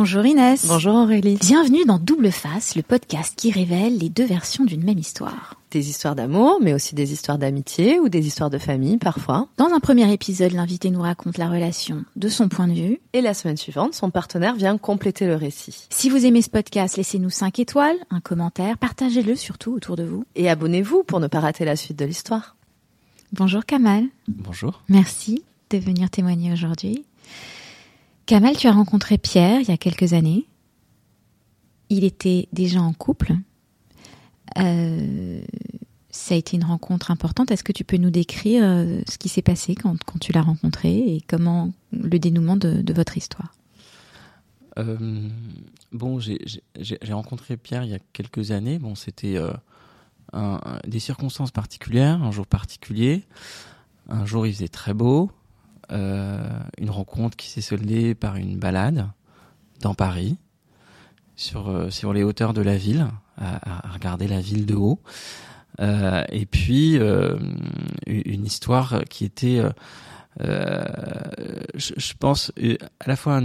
Bonjour Inès. Bonjour Aurélie. Bienvenue dans Double Face, le podcast qui révèle les deux versions d'une même histoire. Des histoires d'amour, mais aussi des histoires d'amitié ou des histoires de famille parfois. Dans un premier épisode, l'invité nous raconte la relation de son point de vue. Et la semaine suivante, son partenaire vient compléter le récit. Si vous aimez ce podcast, laissez-nous 5 étoiles, un commentaire, partagez-le surtout autour de vous. Et abonnez-vous pour ne pas rater la suite de l'histoire. Bonjour Kamal. Bonjour. Merci de venir témoigner aujourd'hui. Kamal, tu as rencontré Pierre il y a quelques années. Il était déjà en couple. Euh, ça a été une rencontre importante. Est-ce que tu peux nous décrire euh, ce qui s'est passé quand, tu l'as rencontré et comment le dénouement de, votre histoire? Euh, Bon, j'ai rencontré Pierre il y a quelques années. Bon, c'était des circonstances particulières, un jour particulier. Un jour, il faisait très beau. Euh, une rencontre qui s'est soldée par une balade dans Paris, sur, euh, les hauteurs de la ville, à, regarder la ville de haut. Euh, et puis une histoire qui était, je, pense, à la fois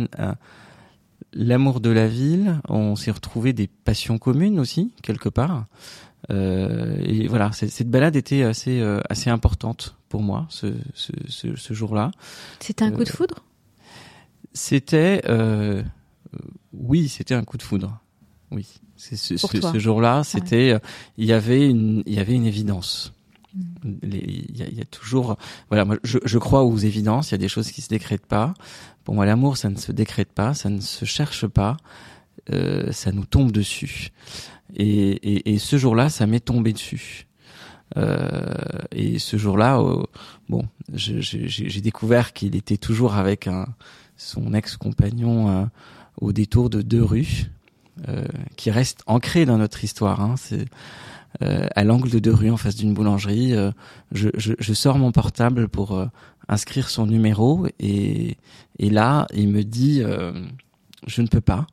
l'amour de la ville. On s'est retrouvé des passions communes aussi quelque part. et voilà, cette balade était assez importante pour moi ce, ce, ce, ce jour-là. C'était un coup de foudre? C'était, euh, oui, c'était un coup de foudre. Oui, c'est ce, ce jour-là, c'était, ouais. il y avait une, il y avait une évidence. Mm. Il y, a, il y, a, toujours, voilà, moi, je, je, crois aux évidences. Il y a des choses qui se décrètent pas. Pour moi, l'amour, ça ne se décrète pas, ça ne se cherche pas, euh, ça nous tombe dessus. Et, et, et ce jour-là, ça m'est tombé dessus. Euh, et ce jour-là, euh, bon, j'ai découvert qu'il était toujours avec un, son ex-compagnon euh, au détour de deux rues, qui reste ancré dans notre histoire. Hein, C'est à l'angle de deux rues, en face d'une boulangerie. Je, je, je, sors mon portable pour inscrire son numéro et, et là, il me dit je ne peux pas,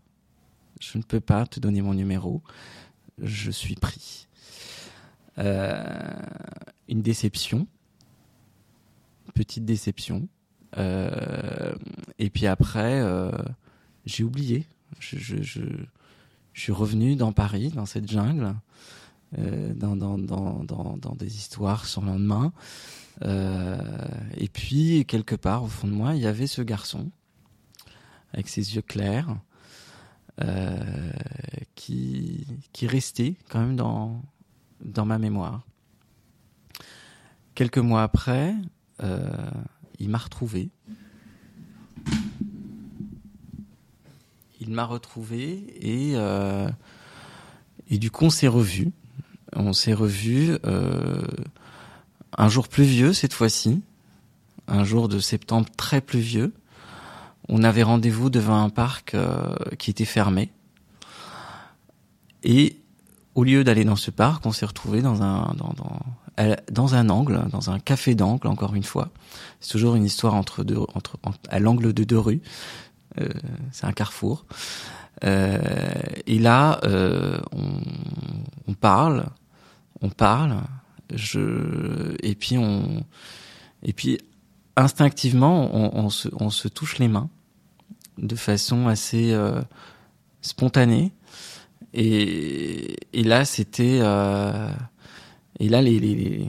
je ne peux pas te donner mon numéro, je suis pris. Euh, une déception, petite déception. Euh, et puis après, euh, j'ai oublié. Je, suis revenu dans Paris, dans cette jungle, dans des histoires sans lendemain. et puis, quelque part, au fond de moi, il y avait ce garçon, avec ses yeux clairs, qui, qui restait quand même dans, dans ma mémoire. Quelques mois après, euh, il m'a retrouvé. Il m'a retrouvé et euh, et du coup on s'est revu. On s'est revu euh, un jour pluvieux cette fois-ci, un jour de septembre très pluvieux. On avait rendez-vous devant un parc qui était fermé et au lieu d'aller dans ce parc, on s'est retrouvé dans un dans, dans, dans un angle, dans un café d'angle encore une fois. C'est toujours une histoire entre deux entre, à l'angle de deux rues. Euh, c'est un carrefour. Euh, et là, euh, on, parle, on parle. Je et puis on et puis instinctivement, on, se on se touche les mains de façon assez spontanée et, et là, c'était. Euh, et là, les, les,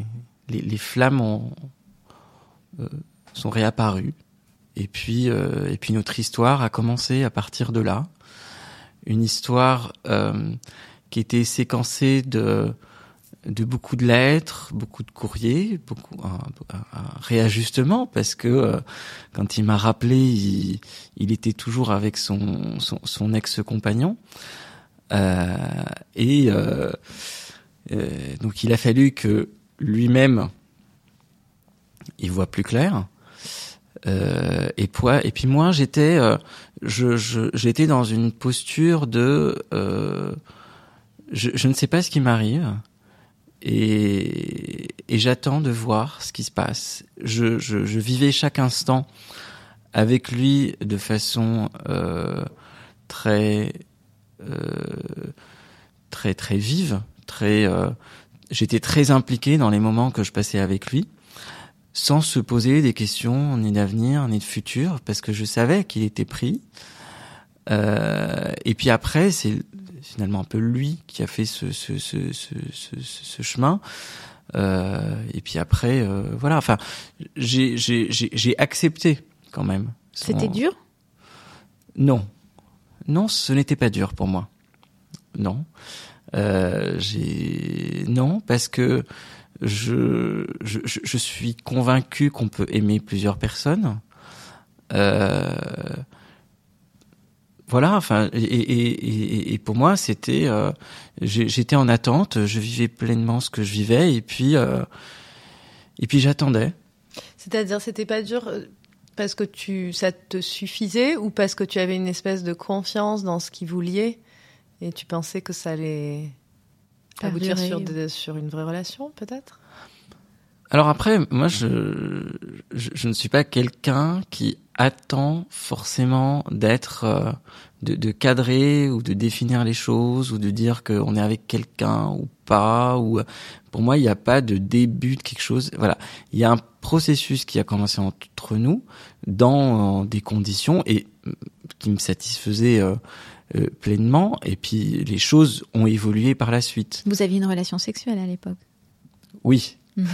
les, les flammes ont, euh, sont réapparues. Et puis, euh, et puis notre histoire a commencé à partir de là. Une histoire euh, qui était séquencée de, de beaucoup de lettres, beaucoup de courriers, beaucoup un, un réajustement parce que euh, quand il m'a rappelé, il, il, était toujours avec son, son, son ex-compagnon. Euh, et euh, euh, donc il a fallu que lui-même il voit plus clair. Euh, et, puis, moi j'étais euh, j'étais dans une posture de euh, je, je, ne sais pas ce qui m'arrive et, et j'attends de voir ce qui se passe. Je, je, je, vivais chaque instant avec lui de façon très euh, très très vive, très. Euh, j'étais très impliqué dans les moments que je passais avec lui, sans se poser des questions ni d'avenir ni de futur, parce que je savais qu'il était pris. Euh, et puis après, c'est finalement un peu lui qui a fait ce, ce, ce, ce, ce chemin. Euh, et puis après, euh, voilà. Enfin, j'ai j'ai accepté quand même. C'était dur? Non, non, ce n'était pas dur pour moi. Non, euh, j'ai non parce que je je, suis convaincu qu'on peut aimer plusieurs personnes. Euh, voilà, enfin, et, pour moi, c'était, euh, j'étais en attente, je vivais pleinement ce que je vivais, et puis, et puis j'attendais. C'est-à-dire, c'était pas dur parce que tu, ça te suffisait, ou parce que tu avais une espèce de confiance dans ce qui vous liait, et tu pensais que ça allait aboutir sur, sur une vraie relation, peut-être? Alors après, moi, je, je, ne suis pas quelqu'un qui attend forcément d'être, euh, de, de, cadrer ou de définir les choses ou de dire qu'on est avec quelqu'un ou pas. Ou pour moi, il n'y a pas de début de quelque chose. Voilà, il y a un processus qui a commencé entre nous dans des conditions et qui me satisfaisait euh, euh, pleinement. Et puis les choses ont évolué par la suite. Vous aviez une relation sexuelle à l'époque? Oui.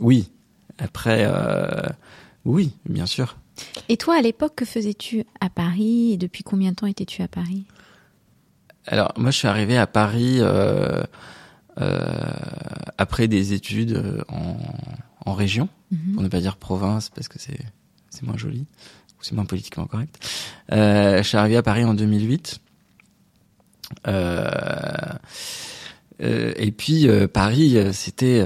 Oui. Après, euh, oui, bien sûr. Et toi, à l'époque, que faisais-tu à Paris et depuis combien de temps étais-tu à Paris? Alors, moi, je suis arrivé à Paris euh, euh, après des études en, en région, mhm. pour ne pas dire province, parce que c'est moins joli ou c'est moins politiquement correct. je suis arrivé à Paris en 2008. Euh, euh, et puis euh, Paris, euh, c'était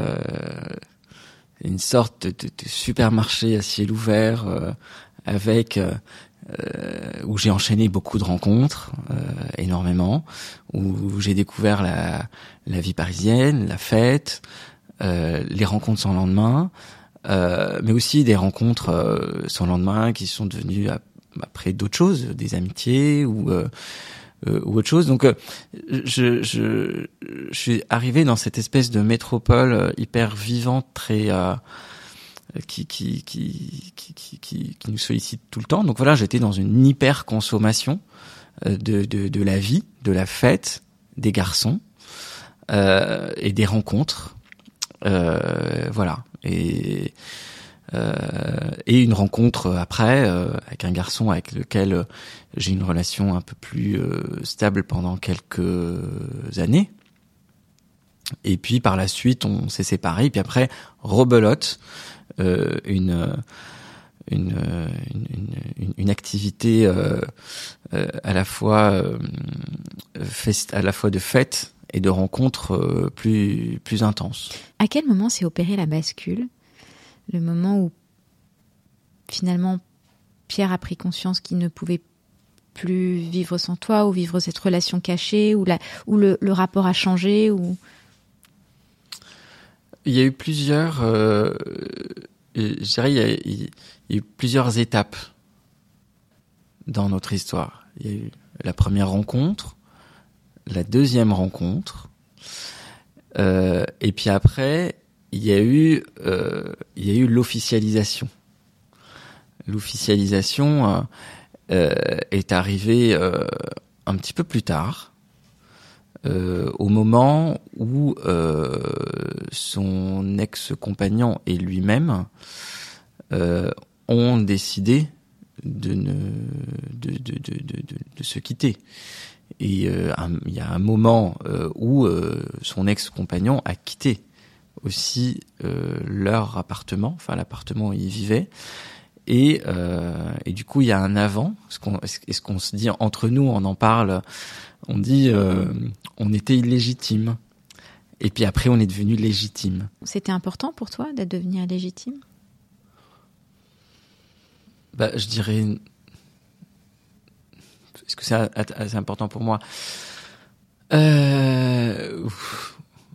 une sorte de, supermarché à ciel ouvert avec où j'ai enchaîné beaucoup de rencontres, énormément, où, j'ai découvert la, la, vie parisienne, la fête, les rencontres sans lendemain, mais aussi des rencontres sans lendemain qui sont devenues après d'autres choses, des amitiés ou euh, ou autre chose. Donc, euh, je, je, je, suis arrivé dans cette espèce de métropole euh, hyper vivante, très qui, qui, qui, qui, qui, qui, nous sollicite tout le temps. Donc voilà, j'étais dans une hyper consommation de, de, de la vie, de la fête, des garçons euh, et des rencontres. Euh, voilà. Et euh, et une rencontre après euh, avec un garçon avec lequel euh, j'ai une relation un peu plus stable pendant quelques années. Et puis par la suite, on s'est séparés. Et puis après, rebelote, une, une, une, activité euh, à la fois fest, à la fois de fête et de rencontres plus plus intenses. À quel moment s'est opérée la bascule? Le moment où finalement Pierre a pris conscience qu'il ne pouvait plus vivre sans toi ou vivre cette relation cachée ou, la, ou le, rapport a changé ou il y a eu plusieurs euh, je dirais il y, a, eu plusieurs étapes dans notre histoire. Il y a eu la première rencontre la deuxième rencontre euh, et puis après il y a eu, euh, il y a eu l'officialisation. L'officialisation euh, euh est arrivée euh, un petit peu plus tard, euh, au moment où son ex-compagnon et lui-même ont décidé de, ne, de, de, de, de, se quitter. Et il y a un moment où son ex-compagnon a quitté aussi euh, leur appartement, enfin l'appartement où ils vivaient. Et, euh, et du coup, il y a un avant. Est-ce qu'on est qu'on se dit entre nous, on en parle, on dit euh, on était illégitime. Et puis après, on est devenu légitime. C'était important pour toi d'être devenu légitime? Bah, Je dirais. Est-ce que c'est assez important pour moi? Euh,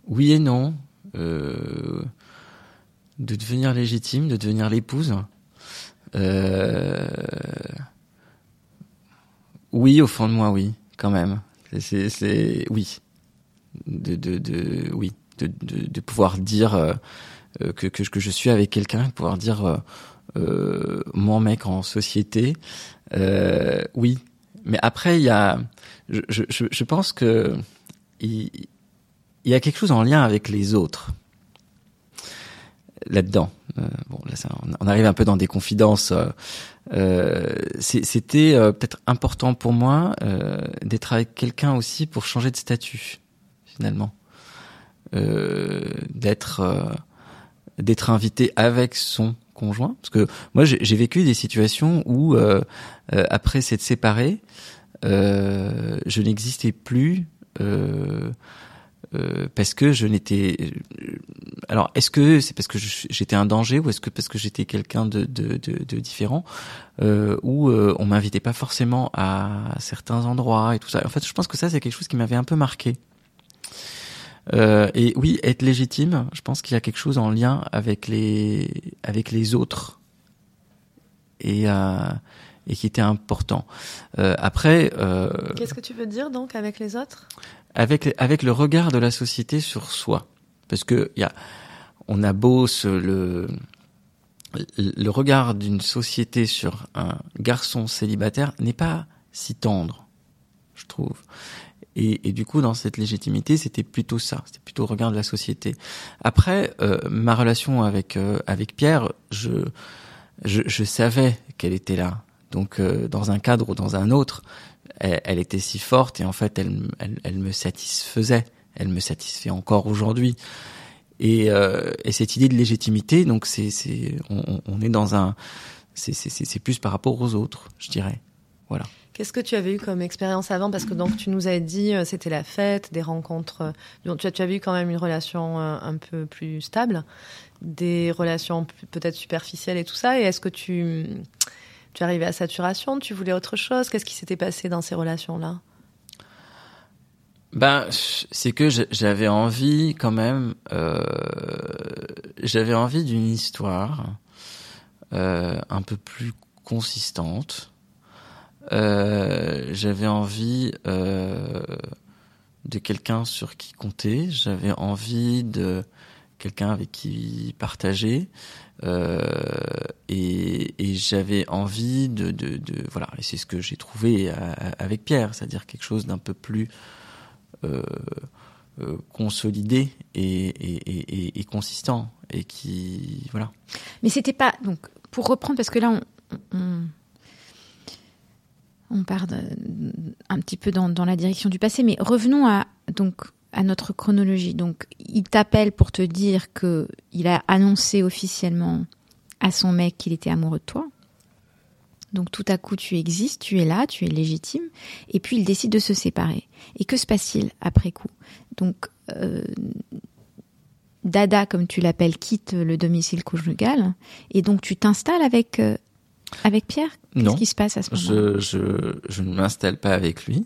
Oui et non. Euh, de devenir légitime, de devenir l'épouse. Euh, oui, au fond de moi, oui, quand même. C'est, oui, de, de, de oui, de, de, pouvoir dire euh, que, que, que je suis avec quelqu'un, pouvoir dire euh, mon mec en société. oui, mais après, il y a, je, je, je pense que il y a quelque chose en lien avec les autres là-dedans. Euh, bon, on arrive un peu dans des confidences. Euh, euh C'était peut-être important pour moi d'être avec quelqu'un aussi pour changer de statut, finalement, d'être d'être invité avec son conjoint. Parce que moi, j'ai vécu des situations où, après s'être séparé, je n'existais plus. Euh, parce que je n'étais. Euh, alors, est-ce que c'est parce que j'étais un danger ou est-ce que parce que j'étais quelqu'un de, de, de, de, différent euh, ou euh, on m'invitait pas forcément à certains endroits et tout ça. En fait, je pense que ça c'est quelque chose qui m'avait un peu marqué. Euh, et oui, être légitime, je pense qu'il y a quelque chose en lien avec les avec les autres et et qui était important. après, qu'est-ce que tu veux dire donc avec les autres? Avec avec le regard de la société sur soi, parce que y a, on a beau ce, le le regard d'une société sur un garçon célibataire n'est pas si tendre, je trouve. Et, et, du coup, dans cette légitimité, c'était plutôt ça, c'était plutôt le regard de la société. Après, euh, ma relation avec euh, avec Pierre, je, je, je savais qu'elle était là. Donc, euh, dans un cadre ou dans un autre, elle, était si forte et en fait elle, elle, me satisfaisait, elle me satisfait encore aujourd'hui. Et, euh, et, cette idée de légitimité, donc c'est, c'est, on, est dans un, c'est, c'est, c'est plus par rapport aux autres, je dirais. Voilà. Qu'est-ce que tu avais eu comme expérience avant? Parce que donc tu nous as dit euh, c'était la fête, des rencontres. Euh, donc tu, as, tu avais eu quand même une relation un peu plus stable, des relations peut-être superficielles et tout ça. Et est-ce que tu tu arrivais à saturation Tu voulais autre chose? Qu'est-ce qui s'était passé dans ces relations-là? Ben, c'est que j'avais envie quand même, euh, j'avais envie d'une histoire euh, un peu plus consistante. Euh, j'avais envie de quelqu'un sur qui compter. J'avais envie de quelqu'un avec qui partager. Euh, et, j'avais envie de, voilà, et c'est ce que j'ai trouvé avec Pierre, c'est-à-dire quelque chose d'un peu plus euh, euh, consolidé et, consistant, et qui voilà. Mais c'était pas donc pour reprendre parce que là on, on, part un petit peu dans, dans la direction du passé, mais revenons à donc à notre chronologie. Donc, il t'appelle pour te dire que il a annoncé officiellement à son mec qu'il était amoureux de toi. Donc, tout à coup, tu existes, tu es là, tu es légitime. Et puis, il décide de se séparer. Et que se passe-t-il après coup? Donc, euh, Dada, comme tu l'appelles, quitte le domicile conjugal. Et donc, tu t'installes avec, euh, avec Pierre? Qu'est-ce qui se passe à ce moment-là? je, je, je ne m'installe pas avec lui.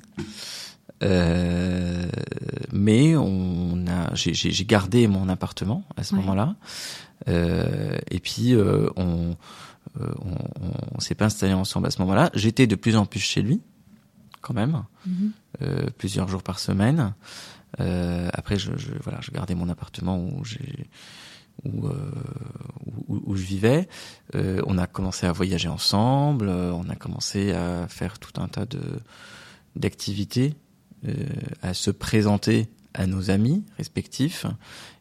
Euh, mais on a, j'ai gardé mon appartement à ce moment-là. Euh, et puis euh, on, euh, on, on s'est pas installé ensemble à ce moment-là. J'étais de plus en plus chez lui, quand même, euh, plusieurs jours par semaine. après, je, je, voilà, je gardais mon appartement où j'ai où, où, où, je vivais. on a commencé à voyager ensemble. on a commencé à faire tout un tas de d'activités euh, à se présenter à nos amis respectifs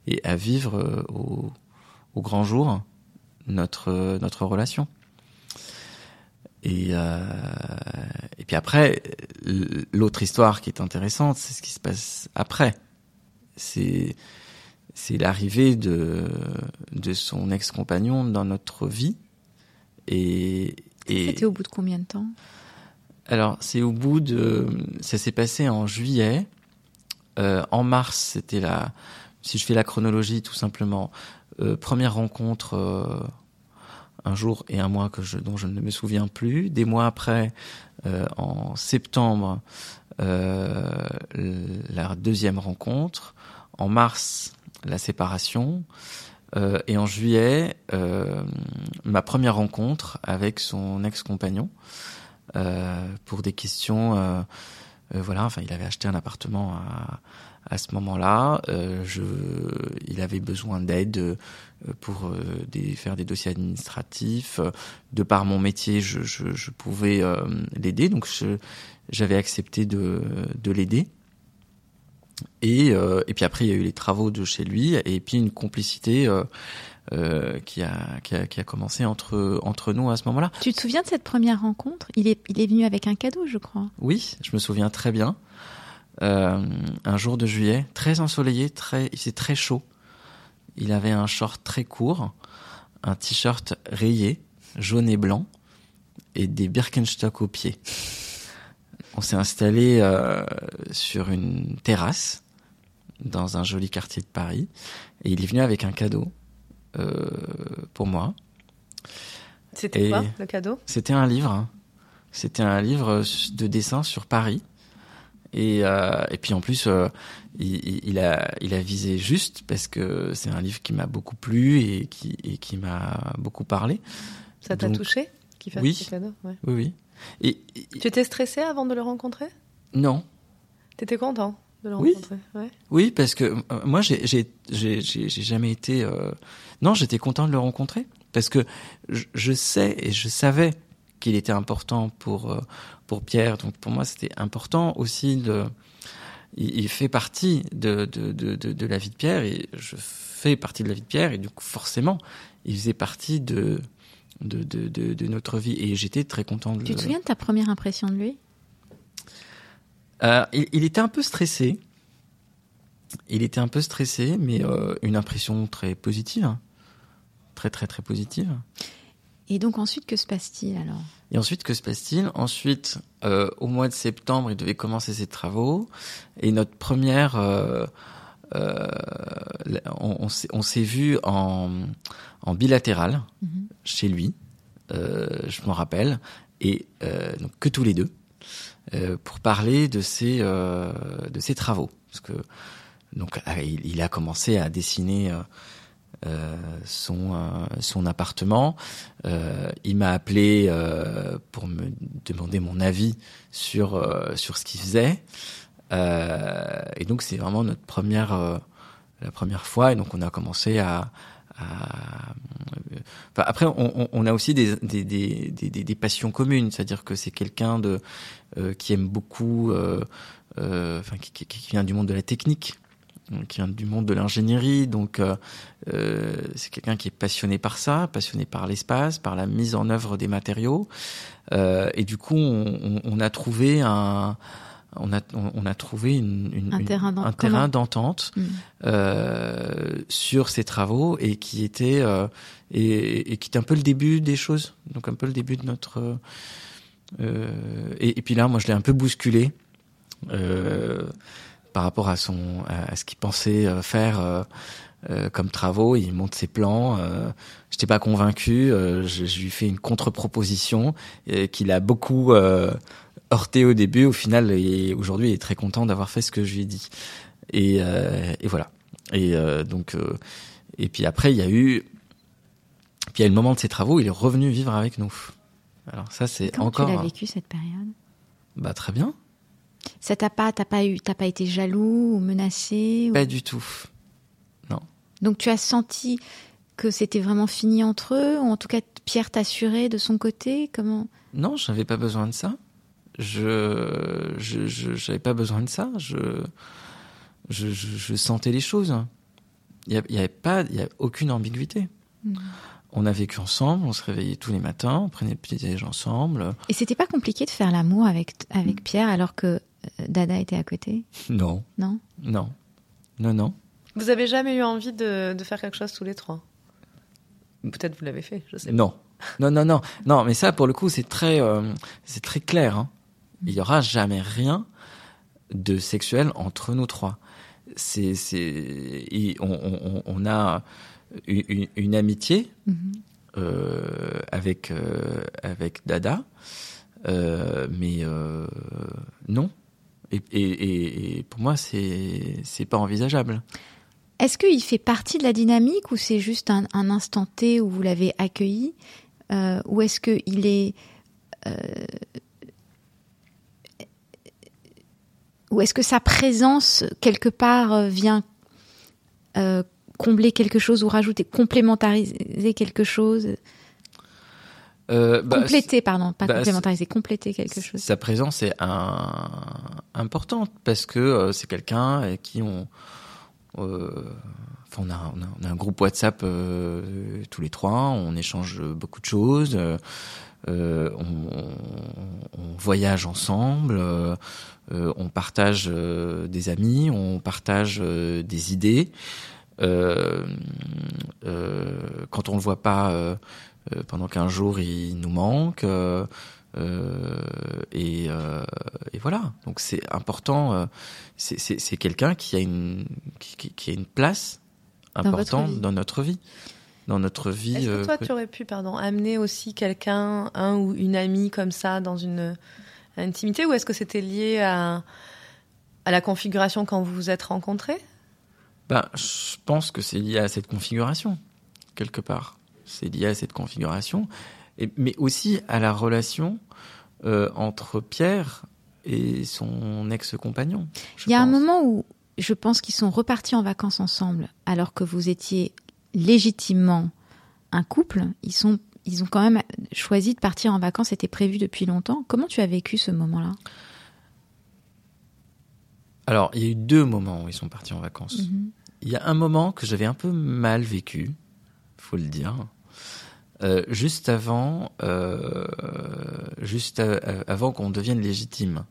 et à vivre euh, au, grand jour notre notre relation. Et, euh, puis après, l'autre histoire qui est intéressante, c'est ce qui se passe après. C'est l'arrivée de de son ex-compagnon dans notre vie. Et, et c'était au bout de combien de temps? Alors, c'est au bout de... Ça s'est passé en juillet. Euh, en mars, c'était la... Si je fais la chronologie, tout simplement, euh, première rencontre euh, un jour et un mois que je, dont je ne me souviens plus. Des mois après, en septembre, la deuxième rencontre. En mars, la séparation. et en juillet, ma première rencontre avec son ex-compagnon. Euh, pour des questions euh, voilà, enfin, il avait acheté un appartement à, à ce moment-là. je, il avait besoin d'aide pour des, faire des dossiers administratifs. De par mon métier, je, je, je pouvais l'aider, donc j'avais accepté de, de l'aider. Et, euh, et puis après, il y a eu les travaux de chez lui, et puis une complicité euh, qui, a, qui, a, qui a commencé entre, entre nous à ce moment-là. Tu te souviens de cette première rencontre? Il est, il est venu avec un cadeau, je crois. Oui, je me souviens très bien. Euh, un jour de juillet, très ensoleillé, très, il faisait très chaud. Il avait un short très court, un t-shirt rayé, jaune et blanc, et des Birkenstock aux pieds. On s'est installé euh, sur une terrasse dans un joli quartier de Paris et il est venu avec un cadeau pour moi. C'était quoi le cadeau? C'était un livre. Hein. C'était un livre de dessin sur Paris. Et, euh, et puis en plus, euh, il, il, a, il a visé juste parce que c'est un livre qui m'a beaucoup plu et qui, et qui m'a beaucoup parlé. Ça t'a touché qu'il fasse oui, ce cadeau? Oui, oui. Et, tu étais stressé avant de le rencontrer? Non. Tu étais content de le oui. rencontrer Oui, parce que euh, moi, j'ai jamais été. Euh... Non, j'étais content de le rencontrer parce que je, je sais et je savais qu'il était important pour euh, pour Pierre. Donc pour moi, c'était important aussi de. Il, il fait partie de de, de de, de la vie de Pierre et je fais partie de la vie de Pierre et du coup forcément, il faisait partie de de, de, de, de notre vie. Et j'étais très content de Tu te souviens de ta première impression de lui? Euh, il, il, était un peu stressé. Il était un peu stressé, mais euh, une impression très positive. Très, très, très positive. Et donc ensuite, que se passe-t-il alors? Et ensuite, que se passe-t-il? Ensuite, euh, au mois de septembre, il devait commencer ses travaux. Et notre première... On, on s'est vu en, en bilatéral -hmm. chez lui, je m'en rappelle, et donc que tous les deux, pour parler de ses de ses travaux, parce que donc il, il a commencé à dessiner. son son appartement. il m'a appelé pour me demander mon avis sur sur ce qu'il faisait. Euh, et donc c'est vraiment notre première euh, la première fois et donc on a commencé à, à enfin, après on, on, a aussi des des, des, des, des passions communes. C'est-à-dire que c'est quelqu'un de euh, qui aime beaucoup euh, euh, enfin qui, qui, vient du monde de la technique qui vient du monde de l'ingénierie. Donc c'est quelqu'un qui est passionné par ça passionné par l'espace par la mise en œuvre des matériaux. Et du coup on, on a trouvé un on a, on a trouvé une, une, un terrain d'entente mmh. euh, sur ces travaux et qui était euh, et, et, qui était un peu le début des choses, donc un peu le début de notre euh, et, et, puis là, moi, je l'ai un peu bousculé par rapport à son à, ce qu'il pensait faire. Euh, comme travaux, il monte ses plans. Euh, J'étais pas convaincu. je, je, lui fais une contre-proposition qu'il a beaucoup heurté au début, au final, et aujourd'hui, il est très content d'avoir fait ce que je lui ai dit. Et, euh, et voilà. Et euh, donc, euh, et puis après, il y a eu, puis il y a eu le moment de ses travaux, il est revenu vivre avec nous. Alors ça, c'est encore. Tu l'as vécu cette période? Bah très bien. Ça t'a pas, t'as pas eu, t'as pas été jaloux ou menacé Pas du tout. Non. Donc tu as senti que c'était vraiment fini entre eux, ou en tout cas Pierre t'assurait de son côté? Comment? Non, je n'avais pas besoin de ça je je j'avais pas besoin de ça. Je je, je, je sentais les choses. Il y, y avait pas il y a aucune ambiguïté. Mmh. on a vécu ensemble on se réveillait tous les matins on prenait le petit déjeuner ensemble. Et c'était pas compliqué de faire l'amour avec avec. Pierre alors que euh, Dada était à côté? Non. Non? Non. Non non. Vous avez jamais eu envie de, de faire quelque chose tous les trois? Peut-être vous l'avez fait je sais non. Non non non. Non mais ça pour le coup c'est très euh, c'est très clair hein il y aura jamais rien de sexuel entre nous trois. C'est, c'est, on, on, on, a une, une amitié mm -hmm. euh, avec euh, avec Dada, euh, mais non. Et, et, et, pour moi, c'est c'est pas envisageable. Est-ce qu'il fait partie de la dynamique ou c'est juste un, un, instant T où vous l'avez accueilli, ou est-ce qu'il est, est ou est-ce que sa présence quelque part vient combler quelque chose ou rajouter, complémentariser quelque chose? Euh, bah, compléter, pardon, pas bah, complémentariser, compléter quelque chose. Sa présence est un, importante parce que euh, c'est quelqu'un avec qui on, euh, enfin, on, a, on, a, un groupe WhatsApp euh, tous les trois, on échange beaucoup de choses, on, on, voyage ensemble, on partage des amis, on partage des idées. Euh, euh, quand on le voit pas euh, pendant qu'un jour il nous manque. Et, et, voilà. Donc c'est important. c'est quelqu'un qui a une qui, qui, a une place importante dans, notre vie. Dans notre vie. Est-ce que toi, tu aurais pu, pardon, amener aussi quelqu'un, un ou une amie comme ça, dans une intimité, ou est-ce que c'était lié à, à la configuration quand vous vous êtes rencontrés? Ben, je pense que c'est lié à cette configuration, quelque part. C'est lié à cette configuration, et, mais aussi à la relation euh, entre Pierre et son ex-compagnon. Il y a un moment où je pense qu'ils sont repartis en vacances ensemble, alors que vous étiez légitimement un couple. Ils, sont, ils ont quand même choisi de partir en vacances, c'était prévu depuis longtemps. Comment tu as vécu ce moment-là? Alors, il y a eu deux moments où ils sont partis en vacances. Mhm. Il y a un moment que j'avais un peu mal vécu, faut le dire. Euh, juste avant, euh, juste avant qu'on devienne légitime.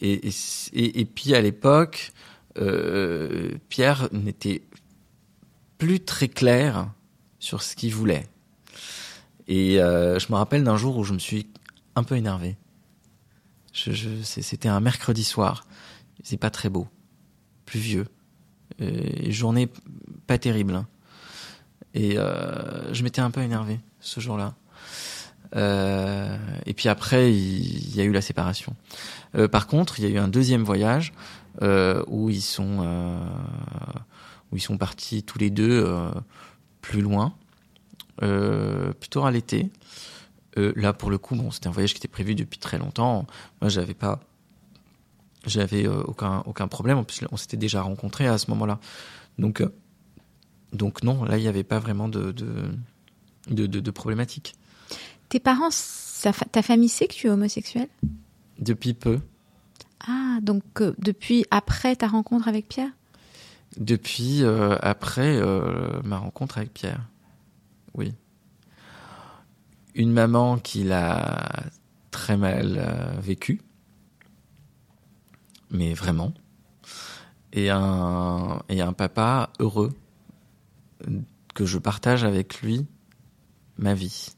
Et, et, et puis à l'époque, euh, Pierre n'était plus très clair sur ce qu'il voulait. Et euh, je me rappelle d'un jour où je me suis un peu énervé. Je, je, C'était un mercredi soir. C'est pas très beau, pluvieux, et journée pas terrible. Hein. Et euh, je m'étais un peu énervé ce jour-là. Euh, et puis après, il, y a eu la séparation. Euh, par contre, il y a eu un deuxième voyage euh, où ils sont euh, où ils sont partis tous les deux euh, plus loin, plutôt à l'été. là, pour le coup, bon, c'était un voyage qui était prévu depuis très longtemps. Moi, j'avais pas j'avais euh, aucun aucun problème. En plus, on s'était déjà rencontrés à ce moment-là. Donc euh, donc non, là il n'y avait pas vraiment de de, de, de, problématique. Tes parents, ta famille sait que tu es homosexuel? Depuis peu. Ah, donc euh, depuis après ta rencontre avec Pierre? Depuis après ma rencontre avec Pierre. Oui. Une maman qui l'a très mal vécu mais vraiment. Et un, et un papa heureux que je partage avec lui ma vie.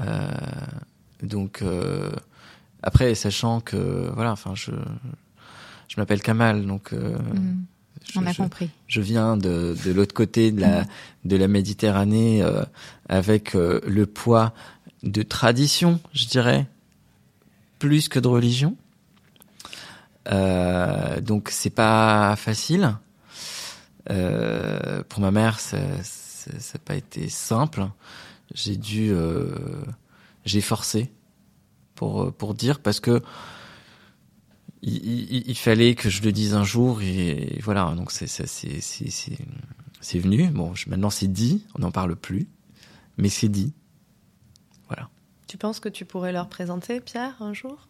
Euh, donc euh, après, sachant que voilà, enfin je je m'appelle Kamal, donc euh, on a compris. Je viens de, de l'autre côté de la de la Méditerranée euh, avec euh, le poids de tradition, je dirais, plus que de religion. Euh, donc c'est pas facile. Euh, pour ma mère, ça n'a pas été simple. J'ai dû, euh, j'ai forcé pour pour dire parce que il, il, fallait que je le dise un jour et, voilà. Donc c'est c'est c'est venu. Bon, maintenant c'est dit, on n'en parle plus, mais c'est dit. Voilà. Tu penses que tu pourrais leur présenter Pierre un jour?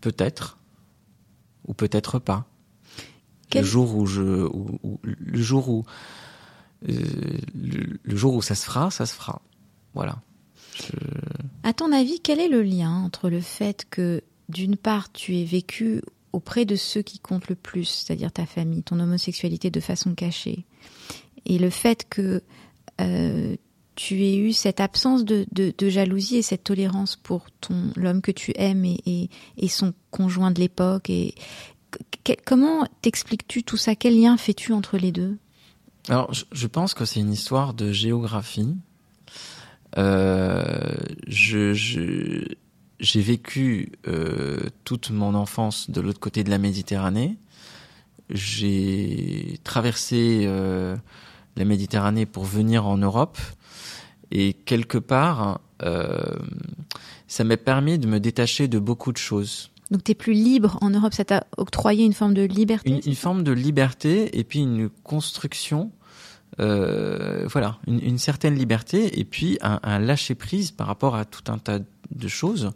Peut-être, ou peut-être pas. Le jour où je, le jour où, euh, le, jour où ça se fera, ça se fera. Voilà. À ton avis, quel est le lien entre le fait que, d'une part, tu aies vécu auprès de ceux qui comptent le plus, c'est-à-dire ta famille, ton homosexualité de façon cachée, et le fait que euh, tu aies eu cette absence de, jalousie et cette tolérance pour ton l'homme que tu aimes et, et, son conjoint de l'époque et comment t'expliques-tu tout ça? Quel lien fais-tu entre les deux? Alors, je, pense que c'est une histoire de géographie. Euh, je, j'ai vécu euh, toute mon enfance de l'autre côté de la Méditerranée. J'ai traversé euh, la Méditerranée pour venir en Europe. Et quelque part, ça m'a permis de me détacher de beaucoup de choses. Donc tu es plus libre en Europe, ça t'a octroyé une forme de liberté Une, forme de liberté et puis une construction, euh, voilà, une, certaine liberté et puis un, lâcher prise par rapport à tout un tas de choses.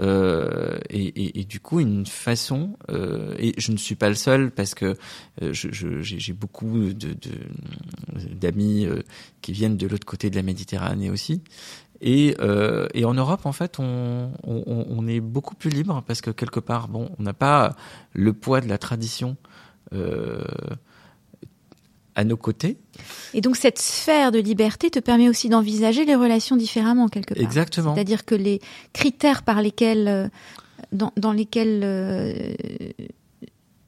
Euh, et, du coup une façon euh, et je ne suis pas le seul parce que j'ai beaucoup de d'amis qui viennent de l'autre côté de la Méditerranée aussi et, euh, en Europe, en fait, on, est beaucoup plus libre parce que quelque part, bon, on n'a pas le poids de la tradition euh, à nos côtés. Et donc cette sphère de liberté te permet aussi d'envisager les relations différemment quelque part. Exactement. C'est-à-dire que les critères par lesquels, euh, dans, dans lesquels euh,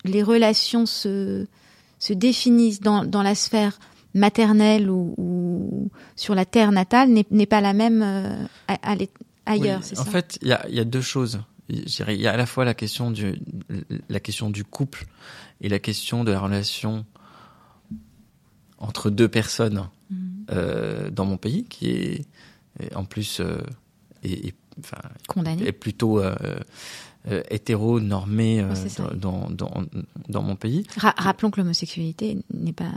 les relations se, se définissent dans, dans la sphère maternelle ou, sur la terre natale n'est pas la même euh, ailleurs. en fait, il y a, deux choses. Il y a à la fois la question du la question du couple et la question de la relation entre deux personnes mm. euh, dans mon pays, qui est en plus euh, est, est plutôt hétéro-normé dans, dans, dans, mon pays. rappelons que l'homosexualité n'est pas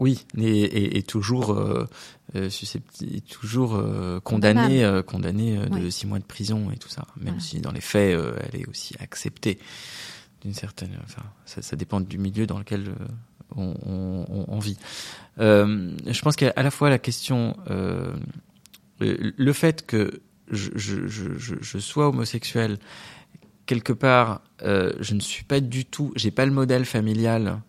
oui, et, toujours euh, euh, susceptible, toujours euh, condamné, euh, condamné de six mois de prison et tout ça. Même si dans les faits, elle est aussi acceptée d'une certaine. Enfin, ça, ça, dépend du milieu dans lequel on, on, vit. je pense qu'à la fois la question, le fait que je, sois homosexuel, quelque part, je ne suis pas du tout, j'ai pas le modèle familial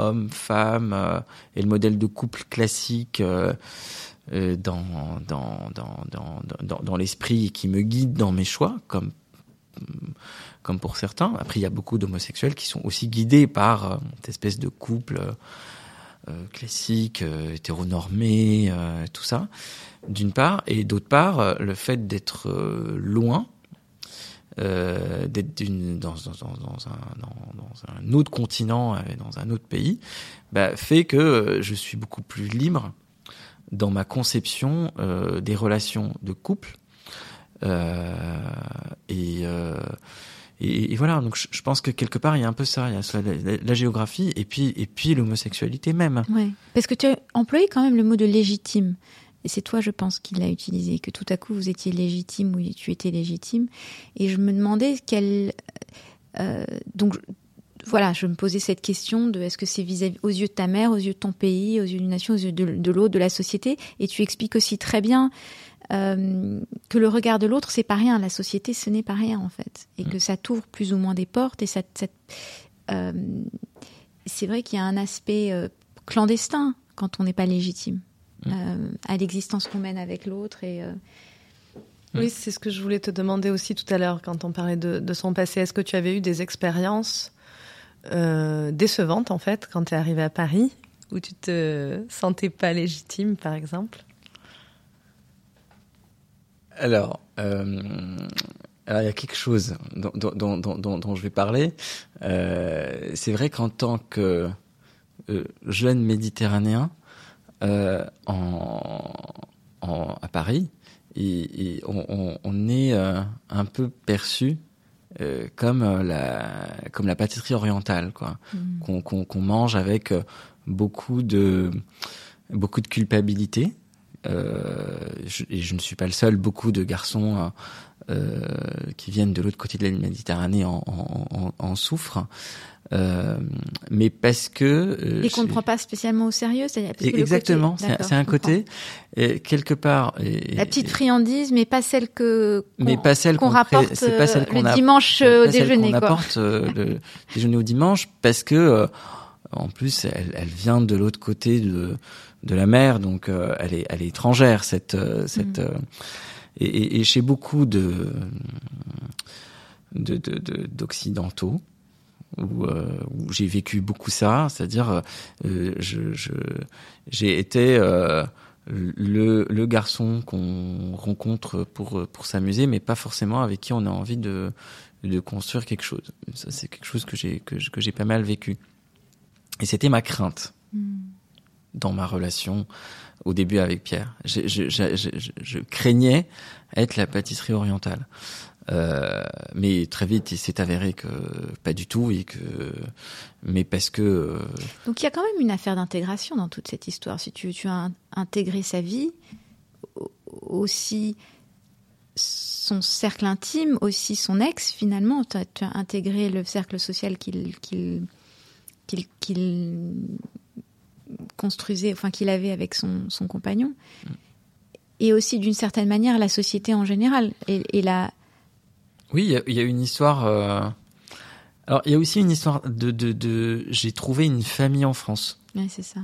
homme, femme, euh, et le modèle de couple classique euh, euh, dans, dans, dans, dans, dans, l'esprit qui me guide dans mes choix, comme, comme pour certains. Après, il y a beaucoup d'homosexuels qui sont aussi guidés par cette espèce de couple classique, hétéronormé, tout ça, d'une part, et d'autre part, le fait d'être loin euh, d'être dans, un, autre continent, euh, dans un autre pays, bah, fait que euh, je suis beaucoup plus libre dans ma conception euh, des relations de couple. Euh, et, euh, et, et, voilà, donc je, pense que quelque part il y a un peu ça, il y a la, géographie et puis et puis l'homosexualité même. Ouais, parce que tu as employé quand même le mot de légitime. Et c'est toi, je pense, qui l'a utilisé, que tout à coup vous étiez légitime ou tu étais légitime. Et je me demandais quelle. Euh, donc voilà, je me posais cette question de est-ce que c'est vis-à-vis aux yeux de ta mère, aux yeux de ton pays, aux yeux d'une nation, aux yeux de, l'autre, de la société? Et tu expliques aussi très bien euh, que le regard de l'autre, c'est pas rien. La société, ce n'est pas rien en fait, et que ça t'ouvre plus ou moins des portes. Et ça, ça euh, c'est vrai qu'il y a un aspect euh, clandestin quand on n'est pas légitime. Euh, à l'existence qu'on mène avec l'autre. Et, euh, Oui, c'est ce que je voulais te demander aussi tout à l'heure quand on parlait de, son passé. Est-ce que tu avais eu des expériences euh, décevantes en fait quand tu es arrivé à Paris où tu te sentais pas légitime par exemple? Alors, alors il y a quelque chose dont, dont, dont, dont je vais parler. c'est vrai qu'en tant que jeune méditerranéen, euh, en, en, à Paris, et, et on, on, est euh, un peu perçu euh, comme euh, la comme la pâtisserie orientale, quoi, mm. qu'on qu'on mange avec beaucoup de beaucoup de culpabilité. Euh, je, et je ne suis pas le seul. Beaucoup de garçons euh, qui viennent de l'autre côté de la Méditerranée en, en, en, en souffrent. Euh, mais parce que euh, et qu'on ne prend pas spécialement au sérieux, c'est exactement. C'est un côté et quelque part. Et, la petite friandise, mais pas celle que mais pas celle qu'on rapporte c'est pas celle qu'on le dimanche au déjeuner. Qu'on apporte le déjeuner au dimanche parce que en plus elle, elle vient de l'autre côté de de la mer, donc elle est elle est étrangère cette cette mm. et, et, chez beaucoup de d'occidentaux. De, de, où, euh, où j'ai vécu beaucoup ça, c'est-à-dire euh, je, je, j'ai été euh, le, le garçon qu'on rencontre pour pour s'amuser, mais pas forcément avec qui on a envie de de construire quelque chose. Ça c'est quelque chose que j'ai que, que j'ai pas mal vécu. Et c'était ma crainte mm. dans ma relation au début avec Pierre. Je, je, je, je craignais être la pâtisserie orientale. Euh, mais très vite, il s'est avéré que pas du tout et que, mais parce que. Euh, Donc il y a quand même une affaire d'intégration dans toute cette histoire. Si tu, tu as intégré sa vie, aussi son cercle intime, aussi son ex, finalement, tu as, intégré le cercle social qu'il qu'il construisait, enfin qu'il avait avec son, son compagnon. Mm. Et aussi, d'une certaine manière, la société en général. Et, et la, oui, il y, a une histoire. Euh... Alors, il y a aussi une histoire de. de, de... J'ai trouvé une famille en France. Oui, c'est ça.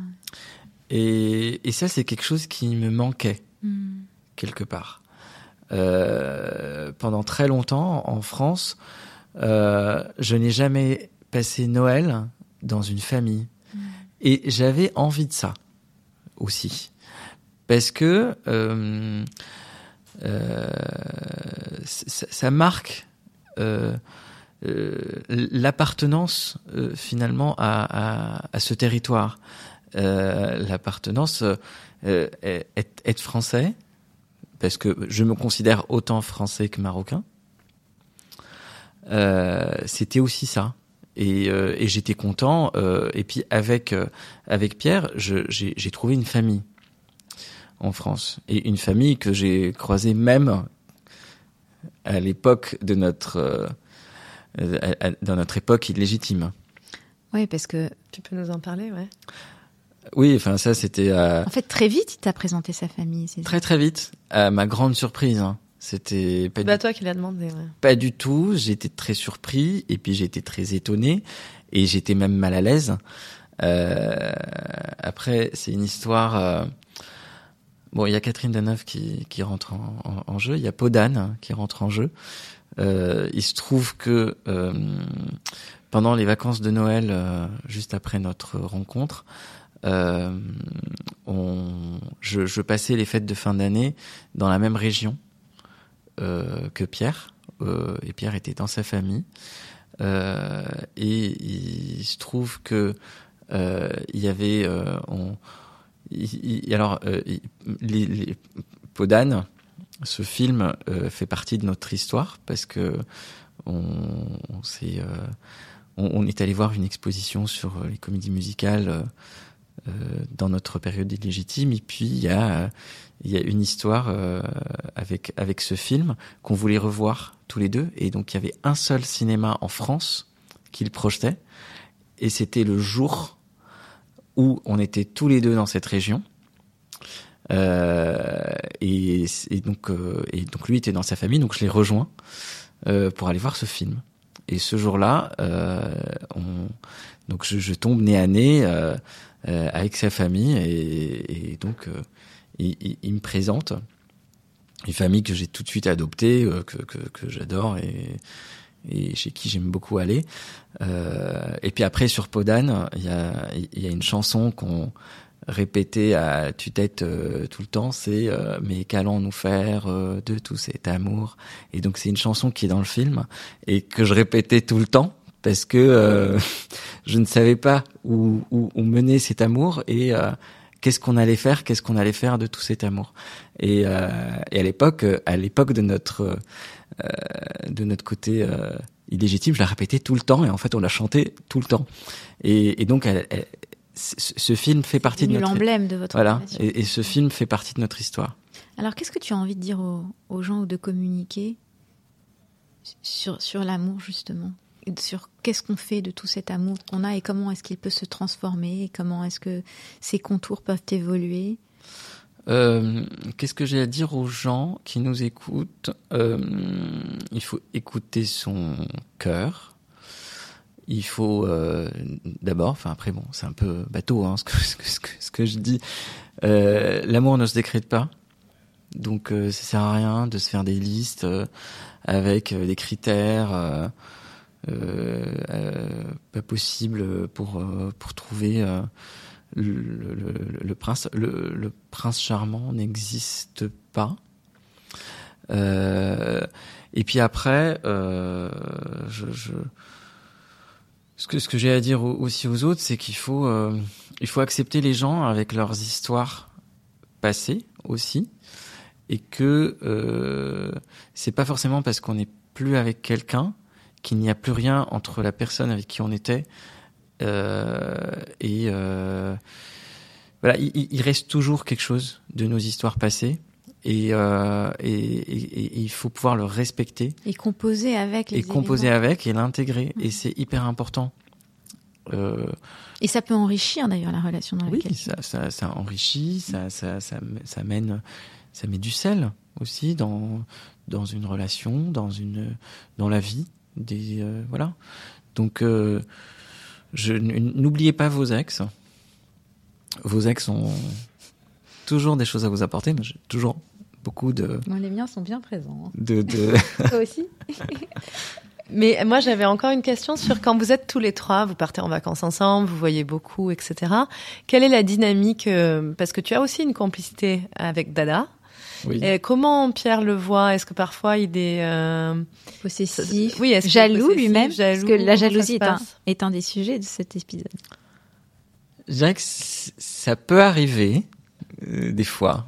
Et, et ça, c'est quelque chose qui me manquait, hmm. quelque part. Euh, pendant très longtemps, en France, euh, je n'ai jamais passé Noël dans une famille. Hmm. Et j'avais envie de ça aussi. Parce que. Euh, euh, ça, marque euh, euh, l'appartenance finalement à, ce territoire. l'appartenance être, être, français, parce que je me considère autant français que marocain. C'était aussi ça. Et, j'étais content. et puis avec avec Pierre, j'ai trouvé une famille en France et une famille que j'ai croisée même à l'époque de notre euh, dans notre époque illégitime. Oui, parce que tu peux nous en parler, ouais. Oui, enfin ça c'était. Euh, en fait, très vite, il t'a présenté sa famille. Très très vite, à ma grande surprise. Hein. C'était pas. Bah toi qui l'as demandé. Ouais. Pas du tout. J'étais très surpris et puis j'étais très étonné et j'étais même mal à l'aise. Euh, après, c'est une histoire. Euh, Bon, il y a Catherine Deneuve qui, qui rentre en, en, jeu, il y a Podane qui rentre en jeu. Euh, il se trouve que euh, pendant les vacances de Noël, juste après notre rencontre, euh, on, je, je, passais les fêtes de fin d'année dans la même région que Pierre, et Pierre était dans sa famille. et il se trouve que il y avait on, alors, euh, Podane, ce film euh, fait partie de notre histoire parce que on, est, euh, on, est allé voir une exposition sur les comédies musicales dans notre période illégitime et puis il y a il y a une histoire avec avec ce film qu'on voulait revoir tous les deux et donc il y avait un seul cinéma en France qui le projetait et c'était le jour où on était tous les deux dans cette région. Euh, et, donc, euh, et donc lui était dans sa famille, donc je l'ai rejoint euh, pour aller voir ce film. Et ce jour-là, on, donc je, tombe nez à nez avec sa famille et, donc il, il, me présente une famille que j'ai tout de suite adoptée, que, que, que j'adore et et chez qui j'aime beaucoup aller. Euh, et puis après sur Podane, il y a, y a une chanson qu'on répétait à tue-tête euh, tout le temps, c'est euh, mais qu'allons-nous faire euh, de tout cet amour? Et donc c'est une chanson qui est dans le film et que je répétais tout le temps parce que je ne savais pas où, où, où mener cet amour et qu'est-ce qu'on allait faire, qu'est-ce qu'on allait faire de tout cet amour. Et, et à l'époque, à l'époque de notre euh, de notre côté euh, illégitime, je la répétais tout le temps et en fait on la chantait tout le temps. Et, et donc ce film fait partie de notre l'emblème de votre voilà et, et, ce film fait partie de notre histoire. Alors qu'est-ce que tu as envie de dire aux, aux gens ou de communiquer sur sur l'amour justement? Sur qu'est-ce qu'on fait de tout cet amour qu'on a et comment est-ce qu'il peut se transformer et comment est-ce que ces contours peuvent évoluer euh, Qu'est-ce que j'ai à dire aux gens qui nous écoutent? Euh, Il faut écouter son cœur. Il faut euh, d'abord, enfin après bon, c'est un peu bateau hein, ce, que, ce, que, je dis. L'amour ne se décrète pas, donc ça sert à rien de se faire des listes avec des critères pas possibles pour pour trouver le, prince, le, prince charmant n'existe pas. Euh, et puis après, euh, je, ce que ce que j'ai à dire aussi aux autres, c'est qu'il faut euh, il faut accepter les gens avec leurs histoires passé aussi, et que euh, c'est pas forcément parce qu'on n'est plus avec quelqu'un qu'il n'y a plus rien entre la personne avec qui on était euh, et euh, voilà, il, il, reste toujours quelque chose de nos histoires passées. Et, euh, et, et, et, il faut pouvoir le respecter. Et composer avec. Les et composer avec et l'intégrer. Et c'est hyper important. Euh, et ça peut enrichir d'ailleurs la relation dans oui, laquelle. ça, ça, ça enrichit, ça, ça, ça, ça, mène, ça met du sel aussi dans dans une relation, dans une dans la vie des euh, voilà. Donc euh, je n'oubliez pas vos ex. Vos ex ont toujours des choses à vous apporter. mais j'ai toujours beaucoup de. les miens sont bien présents. Hein. De, de... Toi aussi. Mais moi, j'avais encore une question sur quand vous êtes tous les trois, vous partez en vacances ensemble, vous voyez beaucoup, etc. Quelle est la dynamique euh, Parce que tu as aussi une complicité avec Dada. Oui. Et comment Pierre le voit? Est-ce que parfois il est euh... possessif Oui, est jaloux lui-même? Parce que la jalousie est un, est un, des sujets de cet épisode. Je dirais que ça peut arriver euh, des fois.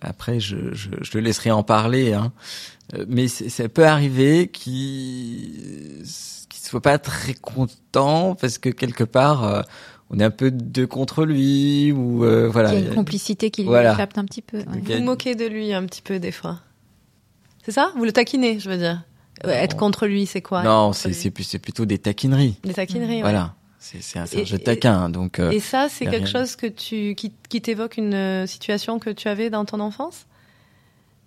Après, je, je, je, le laisserai en parler. Hein. Euh, mais ça peut arriver qu'il ne soit pas très content parce que quelque part euh, on est un peu deux contre lui ou euh, voilà. Il y a une complicité qui lui voilà. un petit peu. Ouais. Vous vous moquez de lui un petit peu des fois. C'est ça? Vous le taquinez, je veux dire. Être contre lui, c'est quoi? Non, c'est c'est plutôt des taquineries. Des taquineries. Voilà. C'est un, un jeu taquin, donc. et ça, c'est quelque rien... chose que tu qui, qui t'évoque une situation que tu avais dans ton enfance?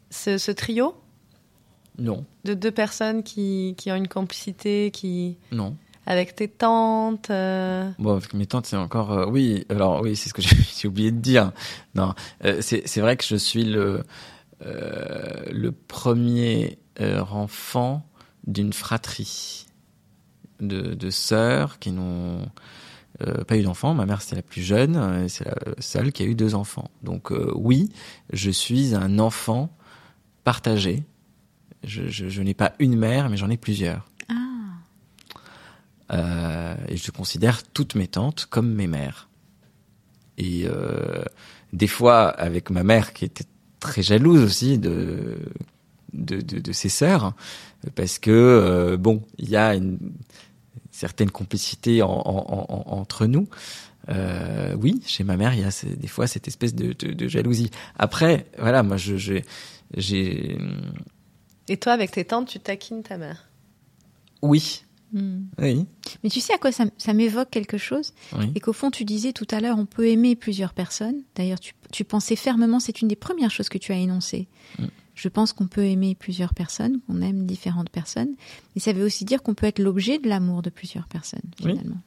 Ce, ce trio? Non. De deux personnes qui, qui ont une complicité, qui. Non. Avec tes tantes. Euh... Bon, avec mes tantes, c'est encore. Euh, oui, alors oui, c'est ce que j'ai oublié de dire. Non, euh, c'est vrai que je suis le euh, le premier enfant d'une fratrie de, de sœurs qui n'ont pas eu d'enfants. Ma mère c'était la plus jeune, c'est la seule qui a eu deux enfants. Donc oui, je suis un enfant partagé je, je n'ai pas une mère, mais j'en ai plusieurs. Euh, et je considère toutes mes tantes comme mes mères. Et euh, des fois, avec ma mère qui était très jalouse aussi de de, de, de ses sœurs, parce que euh, bon, il y a une certaine complicité en, en, en, entre nous. Euh, oui, chez ma mère, il y a des fois cette espèce de, de, de jalousie. Après, voilà, moi, je j'ai et toi, avec tes tantes, tu taquines ta mère? Oui. Mmh. Oui. Mais tu sais à quoi ça, ça m'évoque quelque chose oui. Et qu'au fond, tu disais tout à l'heure, on peut aimer plusieurs personnes. D'ailleurs, tu, tu, pensais fermement, c'est une des premières choses que tu as énoncées. Mmh. Je pense qu'on peut aimer plusieurs personnes, qu'on aime différentes personnes. Mais ça veut aussi dire qu'on peut être l'objet de l'amour de plusieurs personnes, finalement. Oui.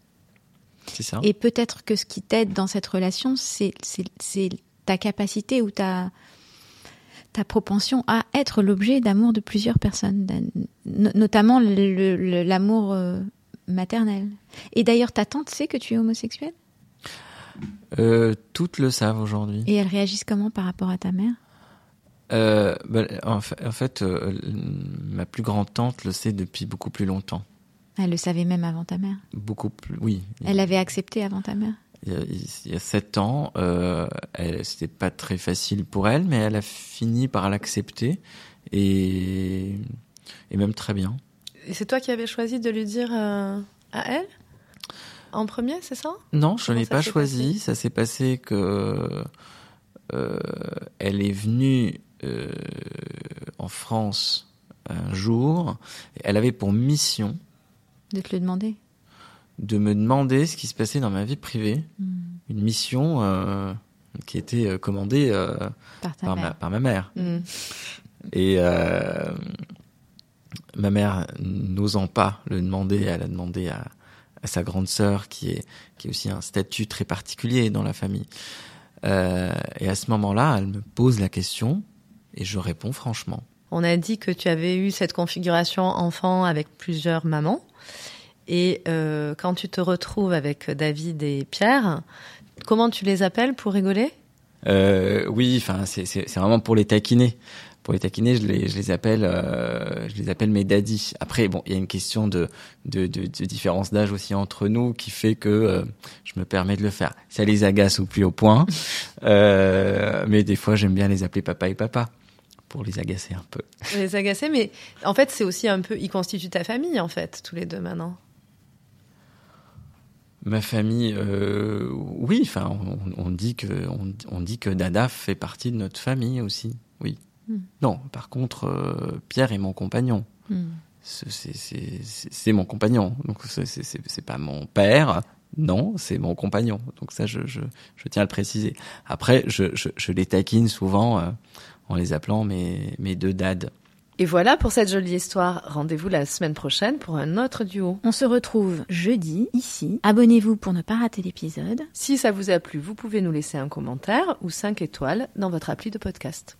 C'est ça. Et peut-être que ce qui t'aide dans cette relation, c'est ta capacité ou ta ta propension à être l'objet d'amour de plusieurs personnes, notamment l'amour euh, maternel. Et d'ailleurs, ta tante sait que tu es homosexuel euh, Toutes le savent aujourd'hui. Et elles réagissent comment par rapport à ta mère? Euh, bah, en, fait, en fait euh, ma plus grande tante le sait depuis beaucoup plus longtemps. Elle le savait même avant ta mère? Beaucoup plus, oui. Elle avait accepté avant ta mère? Il y a, sept ans, euh, c'était pas très facile pour elle, mais elle a fini par l'accepter et, et même très bien. Et c'est toi qui avais choisi de lui dire euh, à elle? En premier, c'est ça? Non, je l'ai pas choisi. Ça s'est passé que euh, elle est venue euh, en France un jour. Elle avait pour mission de te le demander de me demander ce qui se passait dans ma vie privée. Mm. Une mission euh, qui était euh, commandée euh, par, par, ma, par, ma, mère. Mm. Et euh, ma mère, n'osant pas le demander, elle a demandé à, à, sa grande sœur, qui est, qui est aussi un statut très particulier dans la famille. Et à ce moment-là, elle me pose la question et je réponds franchement. On a dit que tu avais eu cette configuration enfant avec plusieurs mamans. Et euh, quand tu te retrouves avec David et Pierre, comment tu les appelles pour rigoler? Euh, Oui, enfin c'est vraiment pour les taquiner, pour les taquiner, je les, je les appelle, euh, je les appelle mes daddies. Après, bon, il y a une question de, de, de, de différence d'âge aussi entre nous qui fait que je me permets de le faire. Ça les agace au plus haut point, mais des fois j'aime bien les appeler papa et papa pour les agacer un peu. Les agacer, mais en fait c'est aussi un peu, ils constituent ta famille en fait, tous les deux maintenant. Ma famille, euh, oui. Enfin, on, on, dit que on, on, dit que Dada fait partie de notre famille aussi. Oui. Mm. Non, par contre, euh, Pierre est mon compagnon. Mm. C'est mon compagnon. Donc c'est pas mon père. Non, c'est mon compagnon. Donc ça, je, je, je, tiens à le préciser. Après, je, je, je les taquine souvent euh, en les appelant mes, mes deux dads. Et voilà pour cette jolie histoire. Rendez-vous la semaine prochaine pour un autre duo. On se retrouve jeudi, ici. Abonnez-vous pour ne pas rater l'épisode. Si ça vous a plu, vous pouvez nous laisser un commentaire ou 5 étoiles dans votre appli de podcast.